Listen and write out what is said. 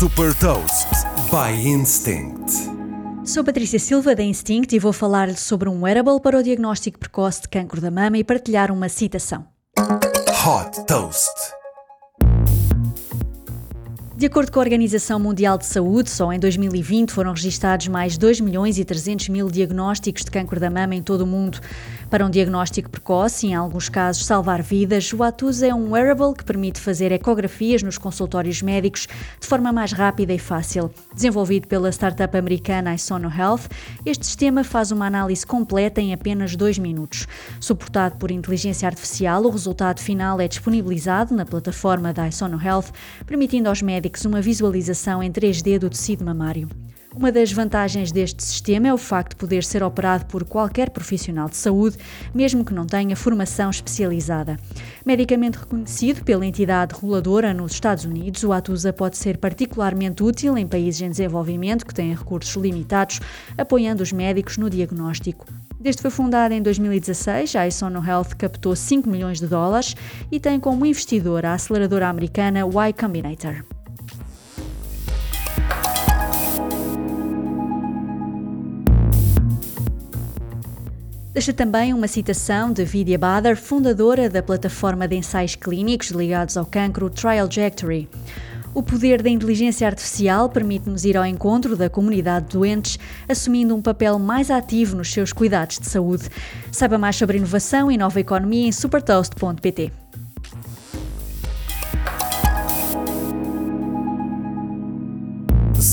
Super Toast by Instinct. Sou Patrícia Silva da Instinct e vou falar sobre um wearable para o diagnóstico precoce de cancro da mama e partilhar uma citação. Hot Toast. De acordo com a Organização Mundial de Saúde, só em 2020 foram registados mais 2 milhões e 300 mil diagnósticos de cancro da mama em todo o mundo. Para um diagnóstico precoce e, em alguns casos, salvar vidas, o Atus é um wearable que permite fazer ecografias nos consultórios médicos de forma mais rápida e fácil. Desenvolvido pela startup americana Isono Health, este sistema faz uma análise completa em apenas 2 minutos. Suportado por inteligência artificial, o resultado final é disponibilizado na plataforma da Isono Health, permitindo aos médicos uma visualização em 3D do tecido mamário. Uma das vantagens deste sistema é o facto de poder ser operado por qualquer profissional de saúde, mesmo que não tenha formação especializada. Medicamente reconhecido pela entidade reguladora nos Estados Unidos, o Atusa pode ser particularmente útil em países em desenvolvimento que têm recursos limitados, apoiando os médicos no diagnóstico. Desde que foi fundada em 2016, a Isono Health captou 5 milhões de dólares e tem como investidor a aceleradora americana Y Combinator. Deixa também uma citação de Vidya Badar, fundadora da plataforma de ensaios clínicos ligados ao cancro Trialjectory. O poder da inteligência artificial permite-nos ir ao encontro da comunidade de doentes, assumindo um papel mais ativo nos seus cuidados de saúde. Saiba mais sobre inovação e nova economia em supertoast.pt.